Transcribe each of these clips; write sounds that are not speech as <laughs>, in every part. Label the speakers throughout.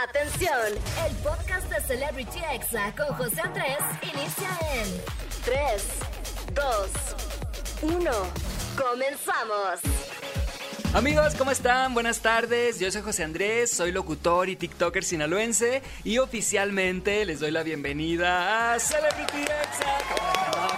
Speaker 1: Atención, el podcast de Celebrity Exa con José Andrés inicia en 3, 2, 1. Comenzamos.
Speaker 2: Amigos, ¿cómo están? Buenas tardes. Yo soy José Andrés, soy locutor y TikToker sinaloense y oficialmente les doy la bienvenida a Celebrity Exa.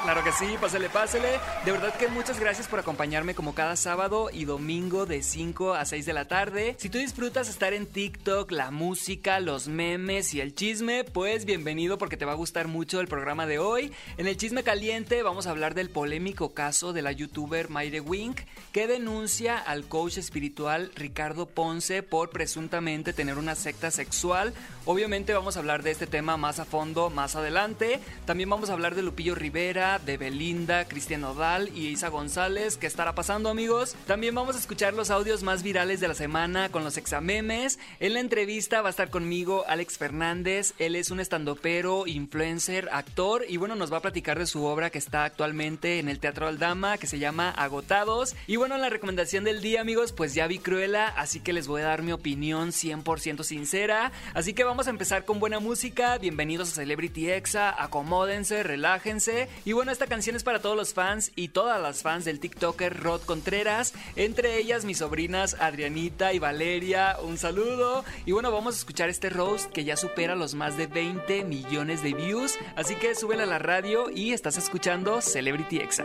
Speaker 2: Claro que sí, pásale, pásale. De verdad que muchas gracias por acompañarme como cada sábado y domingo de 5 a 6 de la tarde. Si tú disfrutas estar en TikTok, la música, los memes y el chisme, pues bienvenido porque te va a gustar mucho el programa de hoy. En el chisme caliente vamos a hablar del polémico caso de la youtuber Mayre Wink que denuncia al coach espiritual Ricardo Ponce por presuntamente tener una secta sexual. Obviamente vamos a hablar de este tema más a fondo más adelante. También vamos a hablar de Lupillo Rivera, de Belinda, Cristian Odal y Isa González. ¿Qué estará pasando amigos? También vamos a escuchar los audios más virales de la semana con los examemes. En la entrevista va a estar conmigo Alex Fernández. Él es un estandopero, influencer, actor y bueno, nos va a platicar de su obra que está actualmente en el Teatro Aldama que se llama Agotados. Y bueno, la recomendación del día amigos, pues ya vi Cruella, así que les voy a dar mi opinión 100% sincera. Así que vamos a empezar con buena música. Bienvenidos a Celebrity Exa, acomódense, relájense. Y bueno, esta canción es para todos los fans y todas las fans del TikToker Rod Contreras, entre ellas mis sobrinas Adrianita y Valeria. Un saludo. Y bueno, vamos a escuchar este roast que ya supera los más de 20 millones de views. Así que súbela a la radio y estás escuchando Celebrity Exa.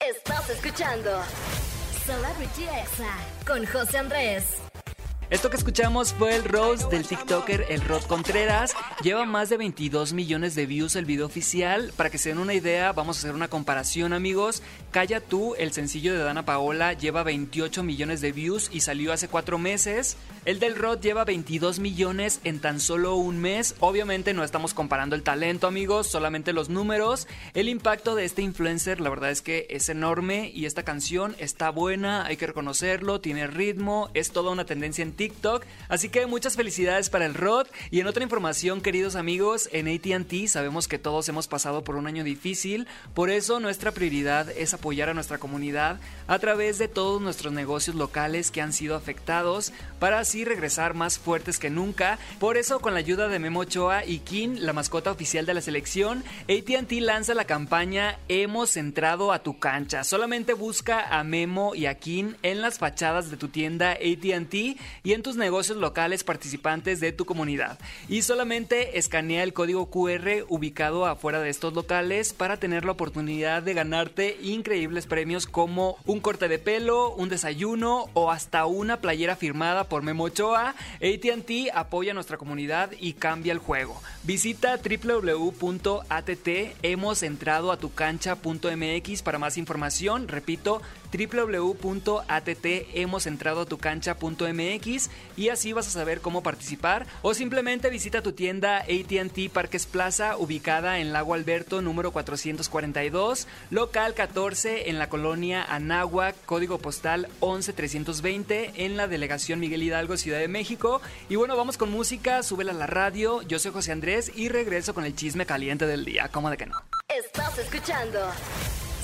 Speaker 1: Estás escuchando Celebrity Exa con José Andrés.
Speaker 2: Esto que escuchamos fue el roast del TikToker El Rod Contreras. Lleva más de 22 millones de views el video oficial. Para que se den una idea, vamos a hacer una comparación, amigos. Calla tú, el sencillo de Dana Paola, lleva 28 millones de views y salió hace cuatro meses. El del Rod lleva 22 millones en tan solo un mes. Obviamente no estamos comparando el talento, amigos, solamente los números. El impacto de este influencer, la verdad es que es enorme y esta canción está buena, hay que reconocerlo, tiene ritmo, es toda una tendencia en TikTok. Así que muchas felicidades para el Rod. Y en otra información, queridos amigos, en ATT sabemos que todos hemos pasado por un año difícil. Por eso nuestra prioridad es apoyar a nuestra comunidad a través de todos nuestros negocios locales que han sido afectados para así regresar más fuertes que nunca. Por eso, con la ayuda de Memo Ochoa y Kin, la mascota oficial de la selección, ATT lanza la campaña Hemos entrado a tu cancha. Solamente busca a Memo y a Kin en las fachadas de tu tienda ATT y en tus negocios locales participantes de tu comunidad. Y solamente escanea el código QR ubicado afuera de estos locales para tener la oportunidad de ganarte increíbles premios como un corte de pelo, un desayuno o hasta una playera firmada por Memo Ochoa. ATT apoya a nuestra comunidad y cambia el juego. Visita www.atthemosentradoatucancha.mx para más información. Repito, www.atthemosentradoatucancha.mx y así vas a saber cómo participar o simplemente visita tu tienda AT&T Parques Plaza ubicada en Lago Alberto número 442, local 14 en la colonia Anáhuac, código postal 11320 en la delegación Miguel Hidalgo, Ciudad de México. Y bueno, vamos con música, súbela a la radio. Yo soy José Andrés y regreso con el chisme caliente del día. ¿Cómo de que no?
Speaker 1: Estás escuchando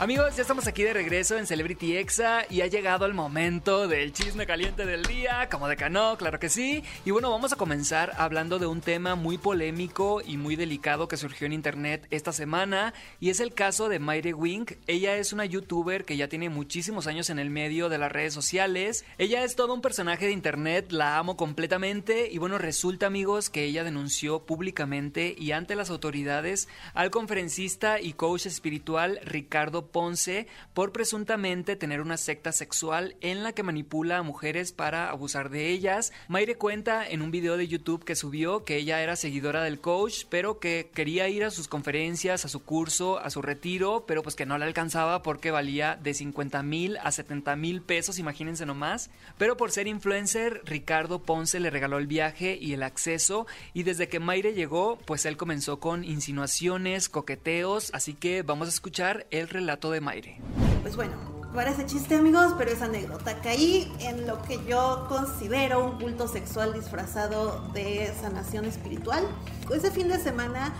Speaker 2: Amigos, ya estamos aquí de regreso en Celebrity Exa y ha llegado el momento del chisme caliente del día, como de cano, claro que sí. Y bueno, vamos a comenzar hablando de un tema muy polémico y muy delicado que surgió en internet esta semana y es el caso de Mayre Wink. Ella es una youtuber que ya tiene muchísimos años en el medio de las redes sociales. Ella es todo un personaje de internet, la amo completamente y bueno, resulta amigos que ella denunció públicamente y ante las autoridades al conferencista y coach espiritual Ricardo Ponce por presuntamente tener una secta sexual en la que manipula a mujeres para abusar de ellas. Mayre cuenta en un video de YouTube que subió que ella era seguidora del coach, pero que quería ir a sus conferencias, a su curso, a su retiro, pero pues que no le alcanzaba porque valía de 50 mil a 70 mil pesos, imagínense nomás. Pero por ser influencer, Ricardo Ponce le regaló el viaje y el acceso y desde que Mayre llegó, pues él comenzó con insinuaciones, coqueteos, así que vamos a escuchar el relato de Mayre.
Speaker 3: Pues bueno, parece chiste amigos, pero es anécdota. Caí en lo que yo considero un culto sexual disfrazado de sanación espiritual. Ese fin de semana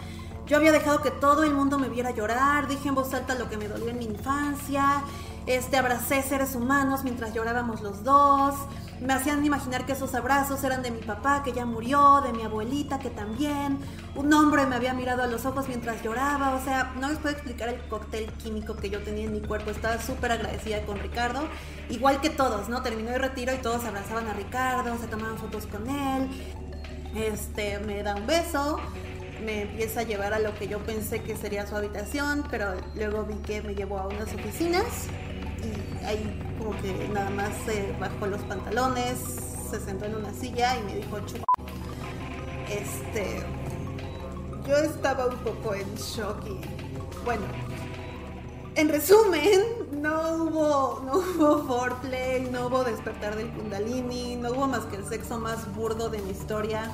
Speaker 3: yo había dejado que todo el mundo me viera llorar, dije en voz alta lo que me dolió en mi infancia Este, abracé seres humanos mientras llorábamos los dos. Me hacían imaginar que esos abrazos eran de mi papá que ya murió, de mi abuelita que también. Un hombre me había mirado a los ojos mientras lloraba. O sea, no les puedo explicar el cóctel químico que yo tenía en mi cuerpo. Estaba súper agradecida con Ricardo. Igual que todos, ¿no? Terminó el retiro y todos abrazaban a Ricardo, se tomaban fotos con él. Este, me da un beso me empieza a llevar a lo que yo pensé que sería su habitación, pero luego vi que me llevó a unas oficinas ahí como que nada más se bajó los pantalones, se sentó en una silla y me dijo, Chup este, yo estaba un poco en shock y bueno, en resumen, no hubo, no hubo foreplay, no hubo despertar del kundalini, no hubo más que el sexo más burdo de mi historia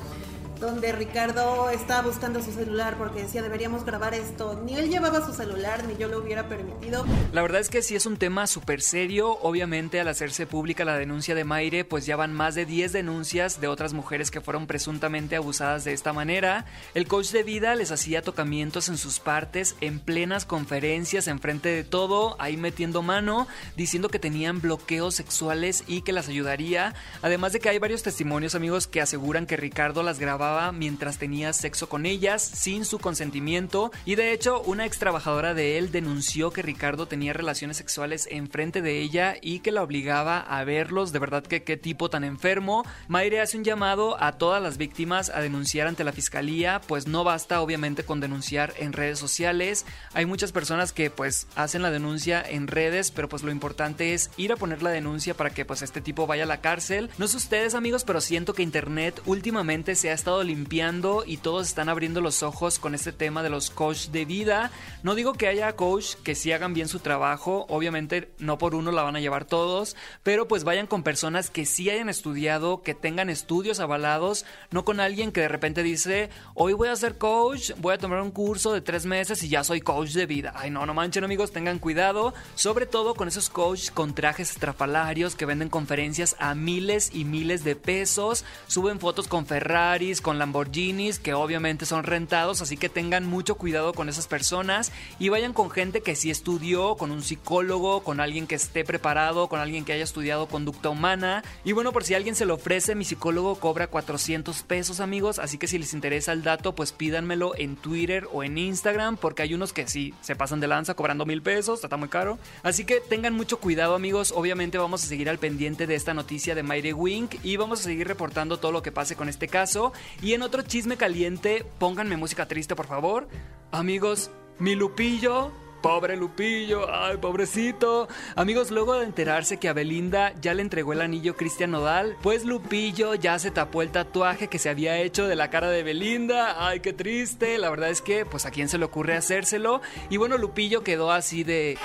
Speaker 3: donde Ricardo estaba buscando su celular porque decía deberíamos grabar esto. Ni él llevaba su celular, ni yo lo hubiera permitido.
Speaker 2: La verdad es que sí es un tema súper serio. Obviamente al hacerse pública la denuncia de Maire, pues ya van más de 10 denuncias de otras mujeres que fueron presuntamente abusadas de esta manera. El coach de vida les hacía tocamientos en sus partes, en plenas conferencias, enfrente de todo, ahí metiendo mano, diciendo que tenían bloqueos sexuales y que las ayudaría. Además de que hay varios testimonios amigos que aseguran que Ricardo las grababa mientras tenía sexo con ellas sin su consentimiento y de hecho una ex trabajadora de él denunció que Ricardo tenía relaciones sexuales enfrente de ella y que la obligaba a verlos, de verdad que qué tipo tan enfermo. Mayre hace un llamado a todas las víctimas a denunciar ante la fiscalía, pues no basta obviamente con denunciar en redes sociales, hay muchas personas que pues hacen la denuncia en redes, pero pues lo importante es ir a poner la denuncia para que pues este tipo vaya a la cárcel. No sé ustedes amigos, pero siento que internet últimamente se ha estado limpiando y todos están abriendo los ojos con este tema de los coach de vida. No digo que haya coach que sí hagan bien su trabajo, obviamente no por uno la van a llevar todos, pero pues vayan con personas que sí hayan estudiado, que tengan estudios avalados, no con alguien que de repente dice, hoy voy a ser coach, voy a tomar un curso de tres meses y ya soy coach de vida. Ay, no, no manchen amigos, tengan cuidado, sobre todo con esos coach con trajes estrafalarios que venden conferencias a miles y miles de pesos, suben fotos con Ferraris, con Lamborghinis que obviamente son rentados, así que tengan mucho cuidado con esas personas y vayan con gente que sí estudió, con un psicólogo, con alguien que esté preparado, con alguien que haya estudiado conducta humana. Y bueno, por si alguien se lo ofrece, mi psicólogo cobra 400 pesos amigos, así que si les interesa el dato, pues pídanmelo en Twitter o en Instagram, porque hay unos que sí se pasan de lanza cobrando mil pesos, está muy caro. Así que tengan mucho cuidado amigos, obviamente vamos a seguir al pendiente de esta noticia de Mayre Wink y vamos a seguir reportando todo lo que pase con este caso. Y en otro chisme caliente, pónganme música triste, por favor. Amigos, mi Lupillo Pobre Lupillo, ay, pobrecito. Amigos, luego de enterarse que a Belinda ya le entregó el anillo Cristian Nodal, pues Lupillo ya se tapó el tatuaje que se había hecho de la cara de Belinda. Ay, qué triste. La verdad es que, pues, ¿a quién se le ocurre hacérselo? Y bueno, Lupillo quedó así de...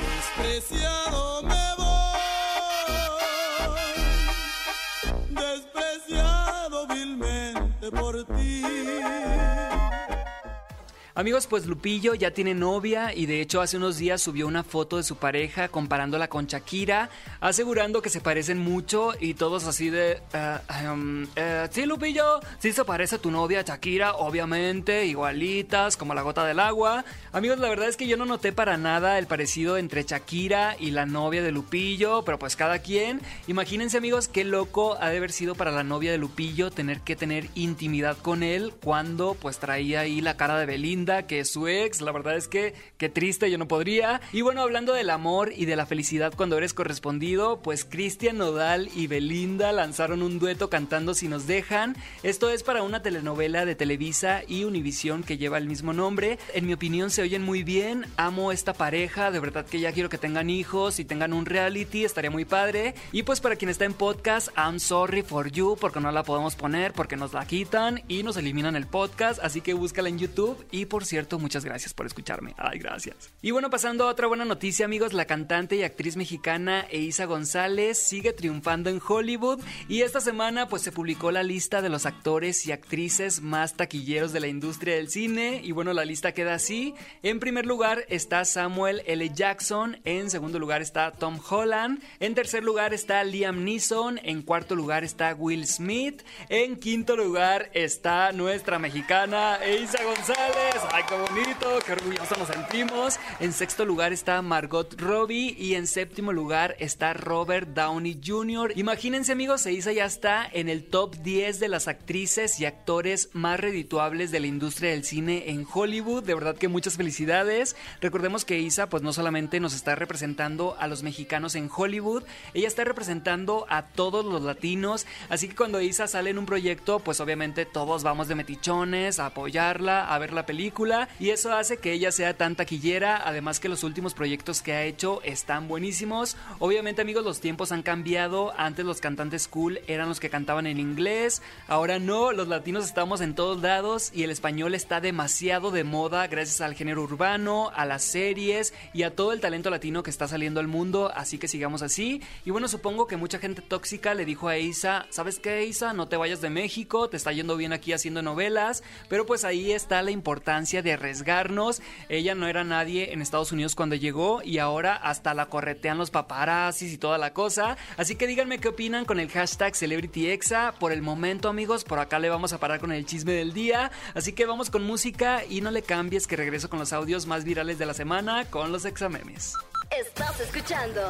Speaker 2: Amigos, pues Lupillo ya tiene novia y de hecho hace unos días subió una foto de su pareja comparándola con Shakira, asegurando que se parecen mucho y todos así de... Uh, sí, Lupillo, sí se parece a tu novia Shakira, obviamente, igualitas, como la gota del agua. Amigos, la verdad es que yo no noté para nada el parecido entre Shakira y la novia de Lupillo, pero pues cada quien. Imagínense amigos, qué loco ha de haber sido para la novia de Lupillo tener que tener intimidad con él cuando pues traía ahí la cara de Belinda que su ex. La verdad es que qué triste, yo no podría. Y bueno, hablando del amor y de la felicidad cuando eres correspondido, pues Cristian Nodal y Belinda lanzaron un dueto cantando Si nos dejan. Esto es para una telenovela de Televisa y Univisión que lleva el mismo nombre. En mi opinión se oyen muy bien. Amo esta pareja, de verdad que ya quiero que tengan hijos y tengan un reality, estaría muy padre. Y pues para quien está en podcast, I'm sorry for you porque no la podemos poner, porque nos la quitan y nos eliminan el podcast, así que búscala en YouTube y por cierto, muchas gracias por escucharme. Ay, gracias. Y bueno, pasando a otra buena noticia, amigos, la cantante y actriz mexicana Eiza González sigue triunfando en Hollywood y esta semana pues se publicó la lista de los actores y actrices más taquilleros de la industria del cine y bueno, la lista queda así. En primer lugar está Samuel L. Jackson, en segundo lugar está Tom Holland, en tercer lugar está Liam Neeson, en cuarto lugar está Will Smith, en quinto lugar está nuestra mexicana Isa González. Ay, qué bonito, qué orgulloso nos sentimos. En sexto lugar está Margot Robbie y en séptimo lugar está Robert Downey Jr. Imagínense amigos, Isa ya está en el top 10 de las actrices y actores más redituables de la industria del cine en Hollywood. De verdad que muchas felicidades. Recordemos que Isa pues no solamente nos está representando a los mexicanos en Hollywood, ella está representando a todos los latinos. Así que cuando Isa sale en un proyecto, pues obviamente todos vamos de metichones a apoyarla, a ver la película. Y eso hace que ella sea tan taquillera. Además que los últimos proyectos que ha hecho están buenísimos. Obviamente amigos los tiempos han cambiado. Antes los cantantes cool eran los que cantaban en inglés. Ahora no, los latinos estamos en todos lados y el español está demasiado de moda gracias al género urbano, a las series y a todo el talento latino que está saliendo al mundo. Así que sigamos así. Y bueno, supongo que mucha gente tóxica le dijo a Isa, ¿sabes qué Isa? No te vayas de México, te está yendo bien aquí haciendo novelas. Pero pues ahí está la importancia de arriesgarnos. Ella no era nadie en Estados Unidos cuando llegó y ahora hasta la corretean los paparazzis y toda la cosa. Así que díganme qué opinan con el hashtag CelebrityExa. Por el momento amigos, por acá le vamos a parar con el chisme del día. Así que vamos con música y no le cambies que regreso con los audios más virales de la semana con los examemes.
Speaker 1: Estás escuchando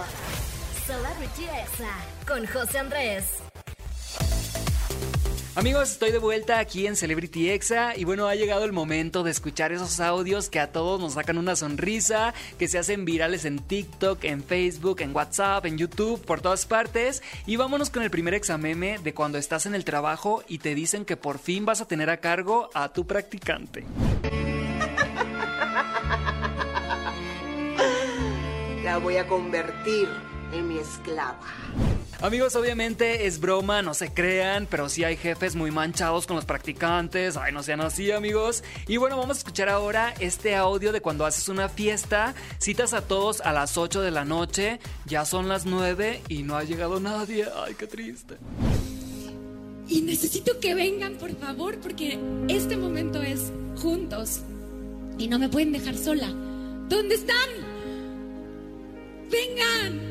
Speaker 1: Celebrity Exa con José Andrés.
Speaker 2: Amigos, estoy de vuelta aquí en Celebrity Exa y bueno, ha llegado el momento de escuchar esos audios que a todos nos sacan una sonrisa, que se hacen virales en TikTok, en Facebook, en WhatsApp, en YouTube, por todas partes. Y vámonos con el primer exameme de cuando estás en el trabajo y te dicen que por fin vas a tener a cargo a tu practicante. <laughs>
Speaker 4: La voy a convertir en mi esclava.
Speaker 2: Amigos, obviamente es broma, no se crean, pero sí hay jefes muy manchados con los practicantes. Ay, no sean así, amigos. Y bueno, vamos a escuchar ahora este audio de cuando haces una fiesta, citas a todos a las 8 de la noche, ya son las 9 y no ha llegado nadie. Ay, qué triste.
Speaker 5: Y necesito que vengan, por favor, porque este momento es juntos. Y no me pueden dejar sola. ¿Dónde están? Vengan.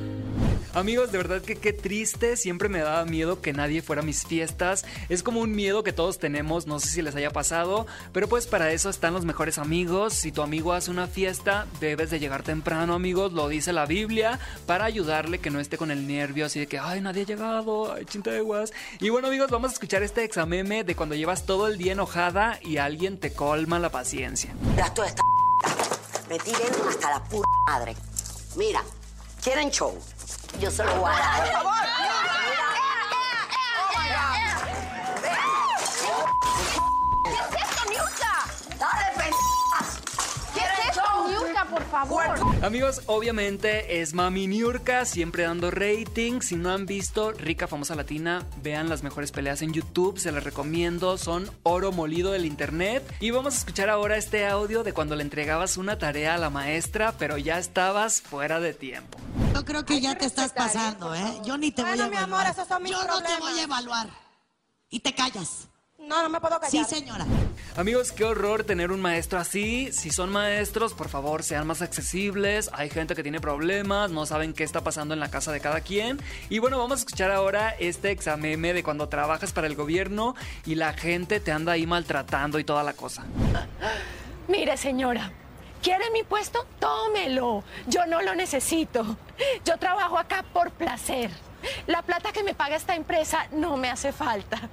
Speaker 2: Amigos, de verdad que qué triste, siempre me daba miedo que nadie fuera a mis fiestas. Es como un miedo que todos tenemos, no sé si les haya pasado, pero pues para eso están los mejores amigos. Si tu amigo hace una fiesta, debes de llegar temprano, amigos, lo dice la Biblia, para ayudarle que no esté con el nervio así de que, ay, nadie ha llegado, ay, chinteguas. Y bueno, amigos, vamos a escuchar este exameme de cuando llevas todo el día enojada y alguien te colma la paciencia.
Speaker 4: Esta me hasta la puta madre. Mira, quieren show. Yo solo voy a dar. ¡Por favor!
Speaker 6: Favor?
Speaker 2: Amigos, obviamente es Mami Niurka, siempre dando rating. Si no han visto Rica Famosa Latina, vean las mejores peleas en YouTube, se las recomiendo, son oro molido del internet. Y vamos a escuchar ahora este audio de cuando le entregabas una tarea a la maestra, pero ya estabas fuera de tiempo.
Speaker 7: Yo creo que ya te estás pasando, ¿eh? Yo ni te voy a
Speaker 6: Bueno, mi
Speaker 7: evaluar.
Speaker 6: amor, esos son mis
Speaker 7: Yo no te voy a evaluar. Y te callas.
Speaker 6: No, no me puedo callar.
Speaker 7: Sí, señora.
Speaker 2: Amigos, qué horror tener un maestro así. Si son maestros, por favor, sean más accesibles. Hay gente que tiene problemas, no saben qué está pasando en la casa de cada quien. Y bueno, vamos a escuchar ahora este exameme de cuando trabajas para el gobierno y la gente te anda ahí maltratando y toda la cosa.
Speaker 8: Mire, señora, ¿quiere mi puesto? Tómelo. Yo no lo necesito. Yo trabajo acá por placer. La plata que me paga esta empresa no me hace falta.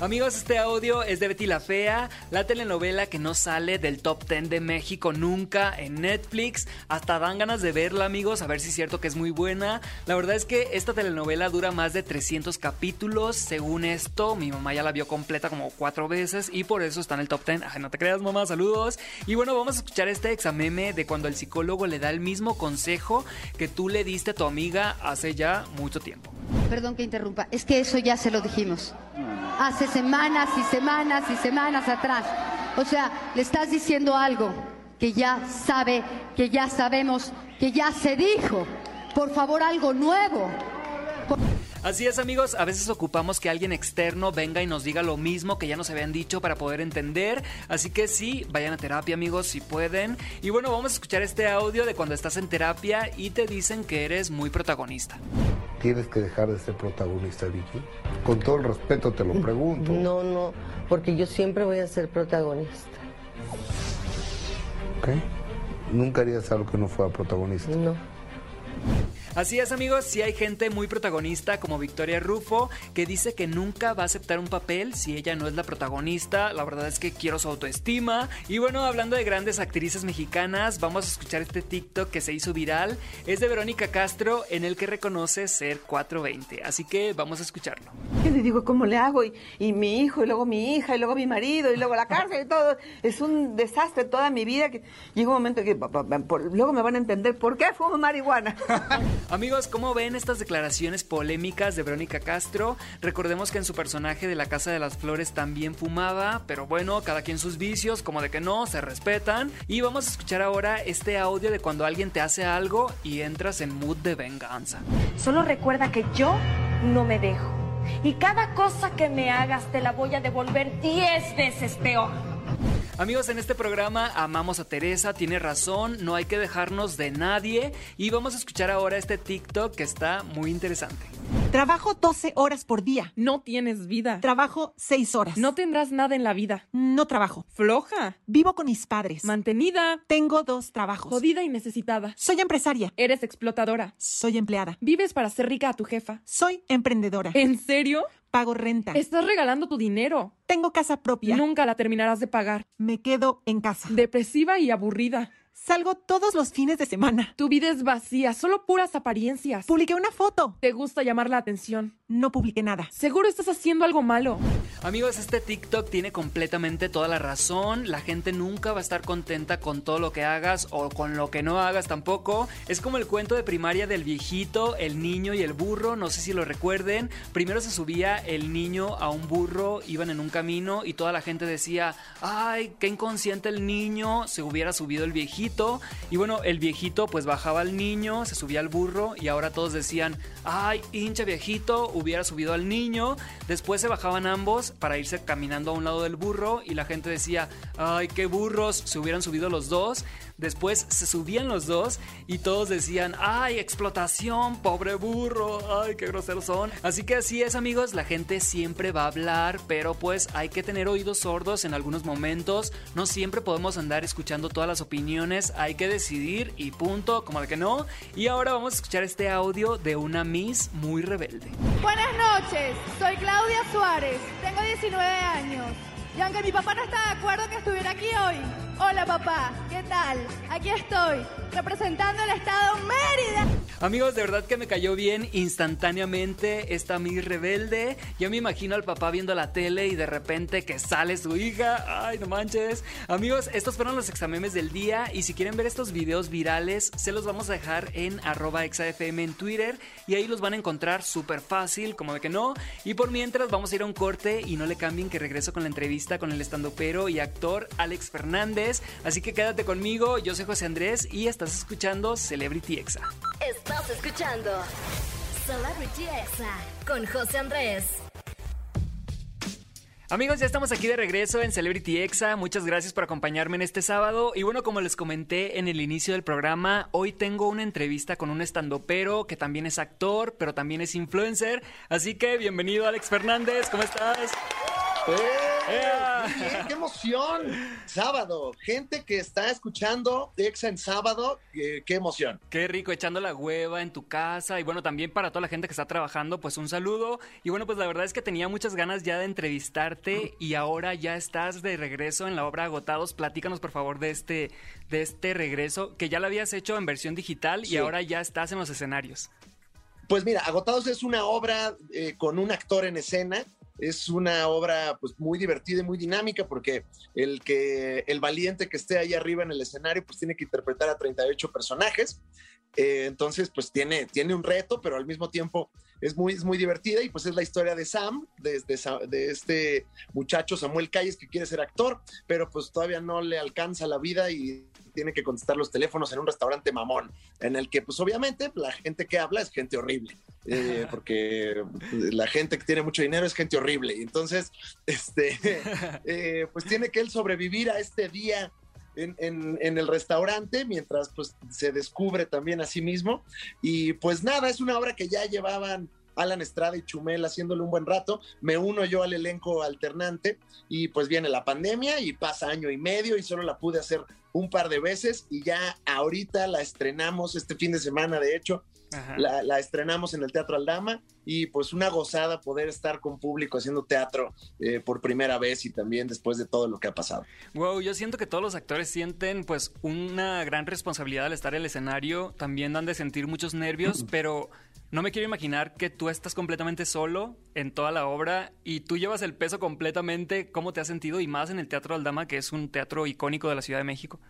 Speaker 2: Amigos, este audio es de Betty la Fea, la telenovela que no sale del top 10 de México nunca en Netflix. Hasta dan ganas de verla, amigos, a ver si es cierto que es muy buena. La verdad es que esta telenovela dura más de 300 capítulos. Según esto, mi mamá ya la vio completa como cuatro veces y por eso está en el top 10. Ay, no te creas, mamá, saludos. Y bueno, vamos a escuchar este exameme de cuando el psicólogo le da el mismo consejo que tú le diste a tu amiga hace ya mucho tiempo.
Speaker 9: Perdón que interrumpa, es que eso ya se lo dijimos. Hace semanas y semanas y semanas atrás. O sea, le estás diciendo algo que ya sabe, que ya sabemos, que ya se dijo, Por favor, algo nuevo.
Speaker 2: Así es amigos, a veces ocupamos que alguien externo venga y nos diga lo mismo que ya nos habían dicho para poder entender. Así que sí, vayan a terapia amigos si pueden. Y bueno, vamos a escuchar este audio de cuando estás en terapia y te dicen que eres muy protagonista.
Speaker 10: ¿Tienes que dejar de ser protagonista, Vicky? Con todo el respeto te lo pregunto.
Speaker 11: No, no, porque yo siempre voy a ser protagonista.
Speaker 10: ¿Ok? Nunca harías algo que no fuera protagonista.
Speaker 11: No.
Speaker 2: Así es amigos, si hay gente muy protagonista como Victoria Rufo que dice que nunca va a aceptar un papel si ella no es la protagonista, la verdad es que quiero su autoestima. Y bueno, hablando de grandes actrices mexicanas, vamos a escuchar este TikTok que se hizo viral, es de Verónica Castro en el que reconoce ser 420, así que vamos a escucharlo.
Speaker 12: Yo le digo, ¿cómo le hago? Y, y mi hijo, y luego mi hija, y luego mi marido, y luego la cárcel, y todo. Es un desastre toda mi vida. que Llega un momento que luego me van a entender por qué fumo marihuana. <laughs>
Speaker 2: Amigos, ¿cómo ven estas declaraciones polémicas de Verónica Castro? Recordemos que en su personaje de La Casa de las Flores también fumaba, pero bueno, cada quien sus vicios, como de que no, se respetan. Y vamos a escuchar ahora este audio de cuando alguien te hace algo y entras en mood de venganza.
Speaker 13: Solo recuerda que yo no me dejo. Y cada cosa que me hagas te la voy a devolver 10 veces peor.
Speaker 2: Amigos, en este programa amamos a Teresa, tiene razón, no hay que dejarnos de nadie. Y vamos a escuchar ahora este TikTok que está muy interesante.
Speaker 14: Trabajo 12 horas por día.
Speaker 15: No tienes vida.
Speaker 14: Trabajo 6 horas.
Speaker 15: No tendrás nada en la vida.
Speaker 14: No trabajo.
Speaker 15: Floja.
Speaker 14: Vivo con mis padres.
Speaker 15: Mantenida.
Speaker 14: Tengo dos trabajos.
Speaker 15: Jodida y necesitada.
Speaker 14: Soy empresaria.
Speaker 15: Eres explotadora.
Speaker 14: Soy empleada.
Speaker 15: Vives para hacer rica a tu jefa.
Speaker 14: Soy emprendedora.
Speaker 15: ¿En serio?
Speaker 14: Pago renta.
Speaker 15: Estás regalando tu dinero.
Speaker 14: Tengo casa propia.
Speaker 15: Nunca la terminarás de pagar.
Speaker 14: Me quedo en casa.
Speaker 15: Depresiva y aburrida.
Speaker 14: Salgo todos los fines de semana.
Speaker 15: Tu vida es vacía, solo puras apariencias.
Speaker 14: Publiqué una foto.
Speaker 15: Te gusta llamar la atención.
Speaker 14: No publiqué nada.
Speaker 15: Seguro estás haciendo algo malo.
Speaker 2: Amigos, este TikTok tiene completamente toda la razón. La gente nunca va a estar contenta con todo lo que hagas o con lo que no hagas tampoco. Es como el cuento de primaria del viejito, el niño y el burro. No sé si lo recuerden. Primero se subía el niño a un burro, iban en un camino y toda la gente decía, ay, qué inconsciente el niño, se hubiera subido el viejito. Y bueno, el viejito pues bajaba al niño, se subía al burro y ahora todos decían, ay, hincha viejito, hubiera subido al niño. Después se bajaban ambos para irse caminando a un lado del burro y la gente decía, ay, qué burros, se hubieran subido los dos. Después se subían los dos y todos decían, ay, explotación, pobre burro, ay, qué groseros son. Así que así es amigos, la gente siempre va a hablar, pero pues hay que tener oídos sordos en algunos momentos. No siempre podemos andar escuchando todas las opiniones, hay que decidir y punto, como de que no. Y ahora vamos a escuchar este audio de una Miss muy rebelde.
Speaker 16: Buenas noches, soy Claudia Suárez, tengo 19 años. Y aunque mi papá no está de acuerdo que estuviera aquí hoy, hola papá, ¿qué tal? Aquí estoy, representando el estado Mérida.
Speaker 2: Amigos, de verdad que me cayó bien instantáneamente esta Miss rebelde. Yo me imagino al papá viendo la tele y de repente que sale su hija. Ay, no manches. Amigos, estos fueron los examemes del día y si quieren ver estos videos virales, se los vamos a dejar en arroba exafm en Twitter y ahí los van a encontrar súper fácil, como de que no. Y por mientras vamos a ir a un corte y no le cambien que regreso con la entrevista con el estandopero y actor Alex Fernández. Así que quédate conmigo, yo soy José Andrés y estás escuchando Celebrity Exa.
Speaker 1: Estás escuchando Celebrity Exa con José Andrés.
Speaker 2: Amigos, ya estamos aquí de regreso en Celebrity Exa. Muchas gracias por acompañarme en este sábado. Y bueno, como les comenté en el inicio del programa, hoy tengo una entrevista con un estandopero que también es actor, pero también es influencer. Así que bienvenido, Alex Fernández. ¿Cómo estás?
Speaker 17: ¡Eh! Bien, ¡Qué emoción! Sábado, gente que está escuchando Exa en sábado, eh, qué emoción.
Speaker 2: Qué rico, echando la hueva en tu casa. Y bueno, también para toda la gente que está trabajando, pues un saludo. Y bueno, pues la verdad es que tenía muchas ganas ya de entrevistarte y ahora ya estás de regreso en la obra Agotados. Platícanos, por favor, de este, de este regreso, que ya lo habías hecho en versión digital
Speaker 17: Sí.
Speaker 2: y ahora ya estás en los escenarios.
Speaker 17: Pues mira, Agotados es una obra eh, con un actor en escena. Es una obra pues muy divertida y muy dinámica porque el que el valiente que esté ahí arriba en el escenario pues tiene que interpretar a 38 personajes. Eh, entonces, pues tiene, tiene un reto, pero al mismo tiempo es muy, es muy divertida y pues es la historia de Sam, de, de este muchacho Samuel Calles que quiere ser actor, pero pues todavía no le alcanza la vida y tiene que contestar los teléfonos en un restaurante mamón, en el que pues obviamente la gente que habla es gente horrible, eh, porque la gente que tiene mucho dinero es gente horrible. Entonces, este, <laughs> eh, pues tiene que él sobrevivir a este día en, en- en el restaurante mientras pues se descubre también a sí mismo. Y pues nada, es una obra que ya llevaban Alan Estrada y Chumel haciéndole un buen rato. Me uno yo al elenco alternante y pues viene la pandemia y pasa año y medio y solo la pude hacer un par de veces y ya ahorita la estrenamos este fin de semana, de hecho. La, la estrenamos en el Teatro Aldama y pues una gozada poder estar con público haciendo teatro eh, por primera vez y también después de todo lo que ha pasado.
Speaker 2: Wow, yo siento que todos los actores sienten pues una gran responsabilidad al estar en el escenario, también han de sentir muchos nervios, <clears throat> pero no me quiero imaginar que tú estás completamente solo en toda la obra y tú llevas el peso completamente, ¿cómo te has sentido? Y más en el Teatro Aldama, que es un teatro icónico de la Ciudad de México.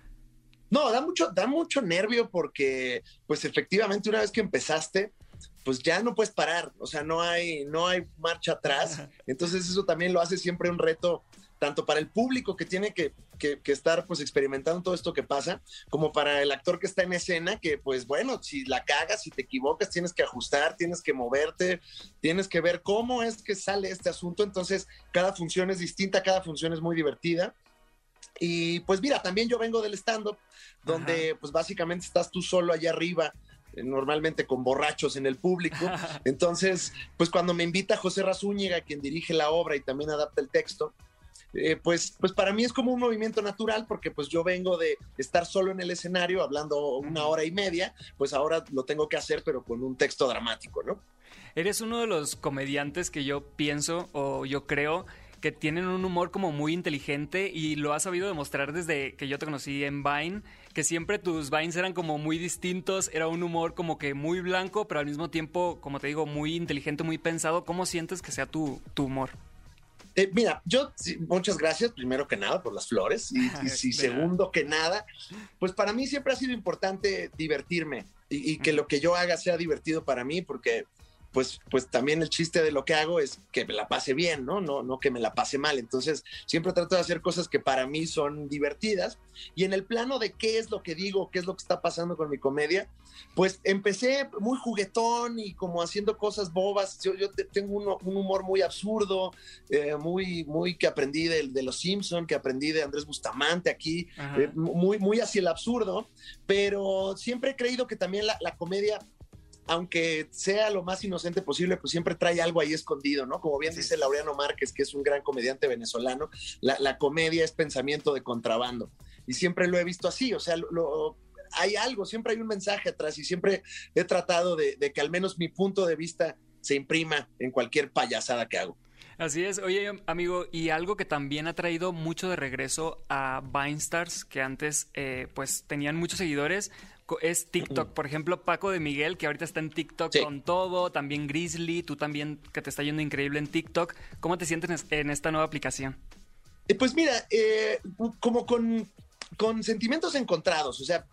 Speaker 17: No, da mucho, da mucho nervio porque, pues efectivamente, una vez que empezaste, pues ya no puedes parar, o sea, no hay, no hay marcha atrás. Entonces eso también lo hace siempre un reto, tanto para el público que tiene que, que- que estar pues experimentando todo esto que pasa, como para el actor que está en escena, que pues bueno, si la cagas, si te equivocas, tienes que ajustar, tienes que moverte, tienes que ver cómo es que sale este asunto. Entonces, cada función es distinta, cada función es muy divertida. Y pues mira, también yo vengo del stand-up, donde pues básicamente estás tú solo allá arriba, eh, normalmente con borrachos en el público. <laughs> Entonces, pues cuando me invita José Razúñiga, quien dirige la obra y también adapta el texto, eh, pues, pues para mí es como un movimiento natural porque pues yo vengo de estar solo en el escenario hablando una hora y media, pues ahora lo tengo que hacer pero con un texto dramático, ¿no?
Speaker 2: Eres uno de los comediantes que yo pienso o yo creo que tienen un humor como muy inteligente y lo has sabido demostrar desde que yo te conocí en Vine, que siempre tus Vines eran como muy distintos, era un humor como que muy blanco, pero al mismo tiempo, como te digo, muy inteligente, muy pensado. ¿Cómo sientes que sea tu, tu humor?
Speaker 17: Eh, mira, yo muchas gracias primero que nada por las flores y, <laughs> si segundo que nada, pues para mí siempre ha sido importante divertirme y, y que lo que yo haga sea divertido para mí porque pues, pues también el chiste de lo que hago es que me la pase bien, ¿no? No, no que me la pase mal. Entonces siempre trato de hacer cosas que para mí son divertidas y en el plano de qué es lo que digo, qué es lo que está pasando con mi comedia, pues empecé muy juguetón y como haciendo cosas bobas. Yo, yo te- tengo un, un humor muy absurdo, eh, muy, muy que aprendí de, de Los Simpson, que aprendí de Andrés Bustamante aquí, eh, muy, muy hacia el absurdo, pero siempre he creído que también la, la comedia aunque sea lo más inocente posible, pues siempre trae algo ahí escondido, ¿no? Como bien dice Laureano Márquez, que es un gran comediante venezolano, la, la comedia es pensamiento de contrabando. Y siempre lo he visto así, o sea, lo- hay algo, siempre hay un mensaje atrás y siempre he tratado de, de que al menos mi punto de vista se imprima en cualquier payasada que hago.
Speaker 2: Así es, oye amigo, y algo que también ha traído mucho de regreso a Vinestars, que antes eh, pues tenían muchos seguidores, es TikTok. Por ejemplo, Paco de Miguel, que ahorita está en TikTok con todo, también Grizzly, tú también que te está yendo increíble en TikTok. ¿Cómo te sientes en esta nueva aplicación?
Speaker 17: Eh, Pues mira, eh, como con, con sentimientos encontrados, o sea,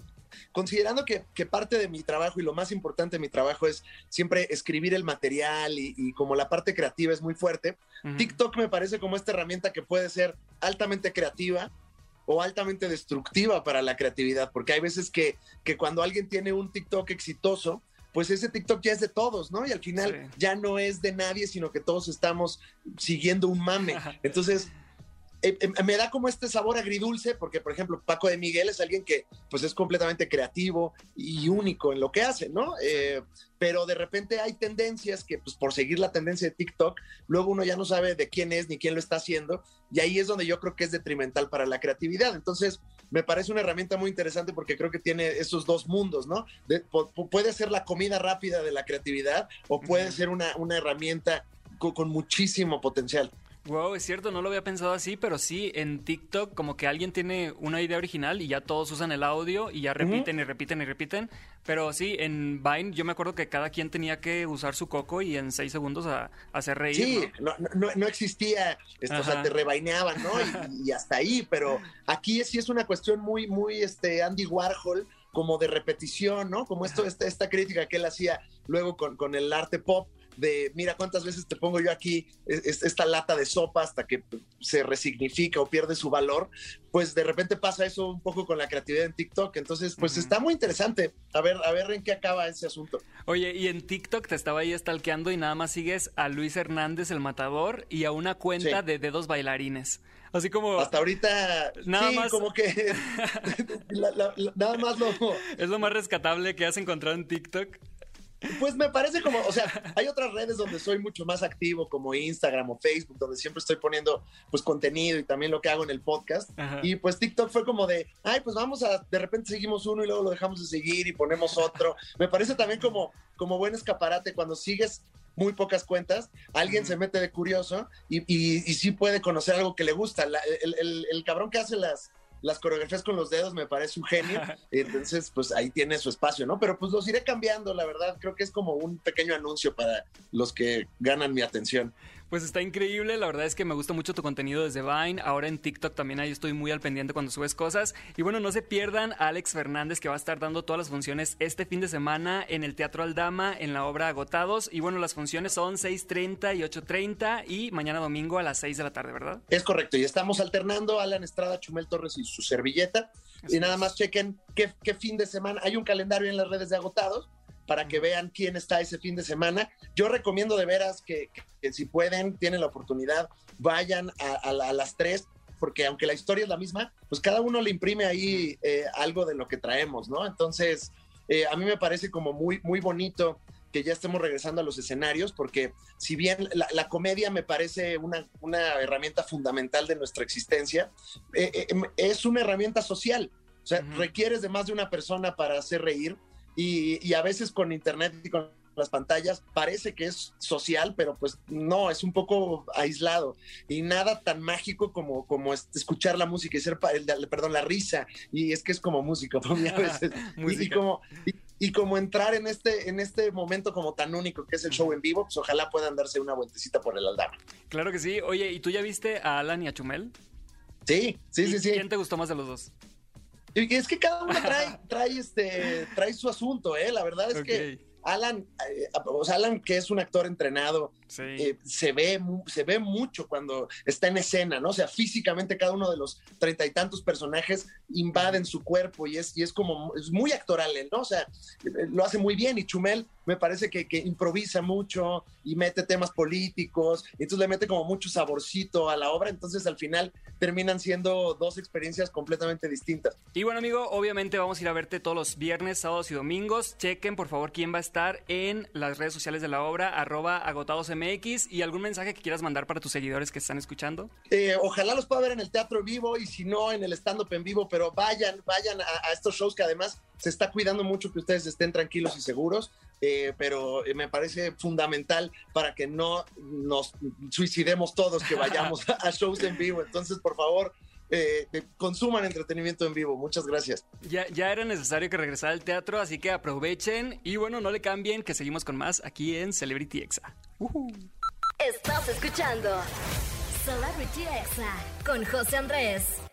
Speaker 17: considerando que, que parte de mi trabajo y lo más importante de mi trabajo es siempre escribir el material y, y como la parte creativa es muy fuerte, TikTok me parece como esta herramienta que puede ser altamente creativa o altamente destructiva para la creatividad, porque hay veces que, que cuando alguien tiene un TikTok exitoso, pues ese TikTok ya es de todos, ¿no? Y al final ya no es de nadie, sino que todos estamos siguiendo un mame. <laughs> Entonces, eh, eh, me da como este sabor agridulce, porque por ejemplo, Paco de Miguel es alguien que pues es completamente creativo y único en lo que hace, ¿no? Eh, pero de repente hay tendencias que pues por seguir la tendencia de TikTok, luego uno ya no sabe de quién es ni quién lo está haciendo, y ahí es donde yo creo que es detrimental para la creatividad. Entonces, me parece una herramienta muy interesante porque creo que tiene esos dos mundos, ¿no? De- pu- pu- puede ser la comida rápida de la creatividad o puede ser una, una herramienta co- con muchísimo potencial.
Speaker 2: Wow, es cierto, no lo había pensado así, pero sí, en TikTok como que alguien tiene una idea original y ya todos usan el audio y ya repiten y repiten y repiten. Pero sí, en Vine yo me acuerdo que cada quien tenía que usar su coco y en seis segundos a, hacer reír.
Speaker 17: Sí,
Speaker 2: ¿no?
Speaker 17: no, no, no existía, esto, o sea, te rebaineaban, ¿no? Y, y hasta ahí, pero aquí sí es una cuestión muy, muy este, Andy Warhol como de repetición, ¿no? Como esto, esta, esta crítica que él hacía luego con, con el arte pop, de mira cuántas veces te pongo yo aquí es- esta lata de sopa hasta que se resignifica o pierde su valor, pues de repente pasa eso un poco con la creatividad en TikTok. Entonces, pues está muy interesante. A ver, a ver en qué acaba ese asunto.
Speaker 2: Oye, y en TikTok te estaba ahí stalkeando y nada más sigues a Luis Hernández el matador y a una cuenta
Speaker 17: Sí.
Speaker 2: de dedos bailarines. Así como...
Speaker 17: Hasta ahorita,
Speaker 2: Nada
Speaker 17: sí,
Speaker 2: más-
Speaker 17: como que <laughs> <laughs> la- la- la- nada más lo,
Speaker 2: Es lo más rescatable que has encontrado en TikTok.
Speaker 17: Pues me parece como, o sea, hay otras redes donde soy mucho más activo, como Instagram o Facebook, donde siempre estoy poniendo pues contenido y también lo que hago en el podcast.
Speaker 2: Ajá.
Speaker 17: Y pues TikTok fue como de, ay, pues vamos a, de repente seguimos uno y luego lo dejamos de seguir y ponemos otro. Me parece también como, como buen escaparate cuando sigues muy pocas cuentas, alguien se mete de curioso y, y, y sí puede conocer algo que le gusta. La- el, el- el cabrón que hace las, las coreografías con los dedos me parece un genio. <laughs> Entonces, pues ahí tiene su espacio, ¿no? Pero pues los iré cambiando, la verdad. Creo que es como un pequeño anuncio para los que ganan mi atención.
Speaker 2: Pues está increíble, la verdad es que me gusta mucho tu contenido desde Vine, ahora en TikTok también ahí estoy muy al pendiente cuando subes cosas. Y bueno, no se pierdan a Alex Fernández que va a estar dando todas las funciones este fin de semana en el Teatro Aldama en la obra Agotados. Y bueno, las funciones son 6.30 y 8.30 y mañana domingo a las 6 de la tarde, ¿verdad?
Speaker 17: Es correcto, y estamos alternando Alan Estrada, Chumel Torres y su servilleta.
Speaker 2: Así
Speaker 17: y nada más chequen qué, qué fin de semana. Hay un calendario en las redes de agotados para que vean quién está ese fin de semana. Yo recomiendo de veras que, que- que si pueden, tienen la oportunidad, vayan a, a a las tres, porque aunque la historia es la misma, pues cada uno le imprime ahí eh, algo de lo que traemos, ¿no? Entonces, eh, a mí me parece como muy, muy bonito que ya estemos regresando a los escenarios, porque si bien la, la comedia me parece una, una herramienta fundamental de nuestra existencia, eh, eh, es una herramienta social. O sea, requieres de más de una persona para hacer reír y, y a veces con internet y con las pantallas parece que es social, pero pues no, es un poco aislado y nada tan mágico como, como es- escuchar la música y ser, perdón, la risa. Y es que es como música <laughs> para mí a <laughs> veces. y, y como, y, y como entrar en este, en este momento como tan único que es el show en vivo, pues ojalá puedan darse una vueltecita por el Aldama.
Speaker 2: Claro que sí. Oye, ¿y tú ya viste a Alan y a Chumel?
Speaker 17: Sí, sí,
Speaker 2: ¿Y
Speaker 17: sí, sí.
Speaker 2: ¿Quién te gustó más de los dos?
Speaker 17: Es que cada uno trae, <laughs> trae, este, trae su asunto, ¿eh? La verdad es que Alan, eh, o sea, Alan, que es un actor entrenado, eh, se, ve, se ve mucho cuando está en escena, ¿no? O sea, físicamente cada uno de los treinta y tantos personajes invaden su cuerpo y es, y es como, es muy actoral, ¿no? O sea, eh, lo hace muy bien y Chumel me parece que, que improvisa mucho y mete temas políticos, y entonces le mete como mucho saborcito a la obra, entonces al final terminan siendo dos experiencias completamente distintas.
Speaker 2: Y bueno, amigo, obviamente vamos a ir a verte todos los viernes, sábados y domingos. Chequen, por favor, quién va a estar en las redes sociales de la obra, arroba agotadosmx, y algún mensaje que quieras mandar para tus seguidores que están escuchando.
Speaker 17: Eh, ojalá los pueda ver en el teatro en vivo y si no en el stand-up en vivo, pero vayan, vayan a, a estos shows que además se está cuidando mucho que ustedes estén tranquilos y seguros, eh, pero eh, me parece fundamental para que no nos suicidemos todos que vayamos <laughs> a shows en vivo. Entonces, por favor, eh, consuman entretenimiento en vivo. Muchas gracias.
Speaker 2: Ya, ya era necesario que regresara al teatro, así que aprovechen y bueno, no le cambien, que seguimos con más aquí en Celebrity Exa.
Speaker 1: Estás escuchando Celebrity Exa con José Andrés.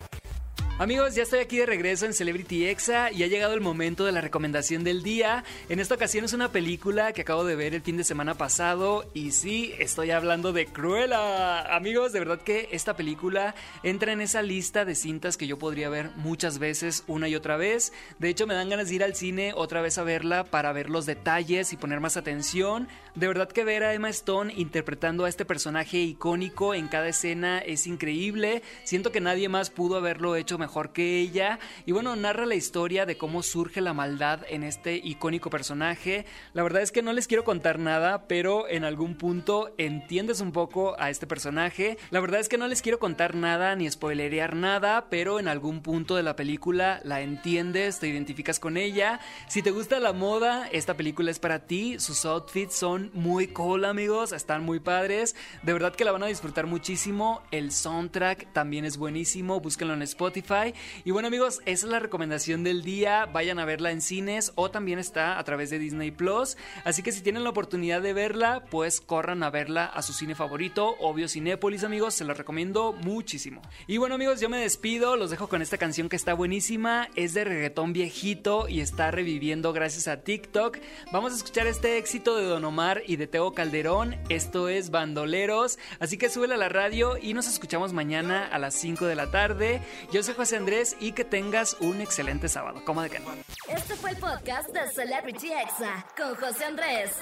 Speaker 2: Amigos, ya estoy aquí de regreso en Celebrity Exa y ha llegado el momento de la recomendación del día. En esta ocasión es una película que acabo de ver el fin de semana pasado y sí, estoy hablando de Cruella. Amigos, de verdad que esta película entra en esa lista de cintas que yo podría ver muchas veces, una y otra vez. De hecho, me dan ganas de ir al cine otra vez a verla para ver los detalles y poner más atención. De verdad que ver a Emma Stone interpretando a este personaje icónico en cada escena es increíble. Siento que nadie más pudo haberlo hecho mejor que ella. Y bueno, narra la historia de cómo surge la maldad en este icónico personaje. La verdad es que no les quiero contar nada, pero en algún punto entiendes un poco a este personaje. La verdad es que no les quiero contar nada ni spoilerear nada, pero en algún punto de la película la entiendes, te identificas con ella. Si te gusta la moda, esta película es para ti. Sus outfits son muy cool, amigos, están muy padres. De verdad que la van a disfrutar muchísimo. El soundtrack también es buenísimo. Búsquenlo en Spotify. Y bueno amigos, esa es la recomendación del día. Vayan a verla en cines o también está a través de Disney Plus. Así que si tienen la oportunidad de verla, pues corran a verla a su cine favorito, obvio Cinépolis amigos, se la recomiendo muchísimo. Y bueno amigos, yo me despido, los dejo con esta canción que está buenísima, es de reggaetón viejito y está reviviendo gracias a TikTok. Vamos a escuchar este éxito de Don Omar y de Teo Calderón, esto es Bandoleros, así que súbela a la radio y nos escuchamos mañana a las 5 de la tarde. Yo soy José Andrés y que tengas un excelente sábado. Coma de can.
Speaker 1: Este fue el podcast de Celebrity Exa con José Andrés.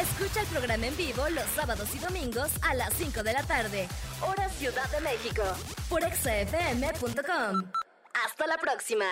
Speaker 1: Escucha el programa en vivo los sábados y domingos a las 5 de la tarde, hora Ciudad de México, por exafm.com. Hasta la próxima.